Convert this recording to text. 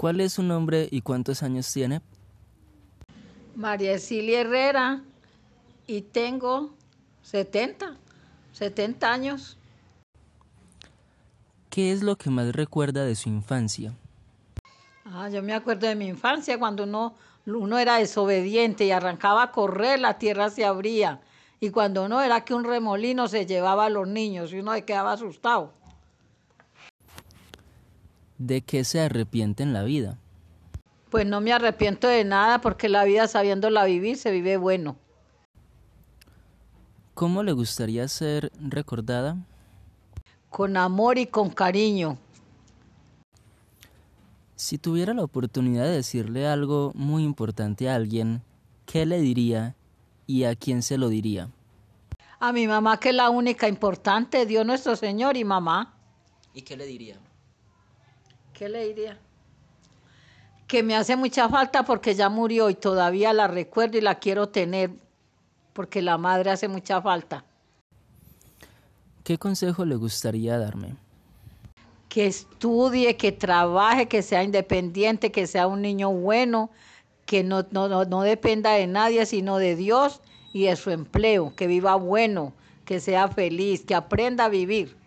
¿Cuál es su nombre y cuántos años tiene? María Cecilia Herrera y tengo 70, 70 años. ¿Qué es lo que más recuerda de su infancia? Ah, yo me acuerdo de mi infancia cuando uno, uno era desobediente y arrancaba a correr, la tierra se abría. Y cuando no, era que un remolino se llevaba a los niños y uno se quedaba asustado. ¿De qué se arrepiente en la vida? Pues no me arrepiento de nada porque la vida sabiéndola vivir se vive bueno. ¿Cómo le gustaría ser recordada? Con amor y con cariño. Si tuviera la oportunidad de decirle algo muy importante a alguien, ¿qué le diría y a quién se lo diría? A mi mamá, que es la única importante, Dios nuestro Señor y mamá. ¿Y qué le diría? ¿Qué le diría? Que me hace mucha falta porque ya murió y todavía la recuerdo y la quiero tener porque la madre hace mucha falta. ¿Qué consejo le gustaría darme? que estudie, que trabaje, que sea independiente, que sea un niño bueno, que no, no, no, dependa de nadie, sino de Dios y de su empleo, que viva bueno, que sea feliz, que aprenda a vivir.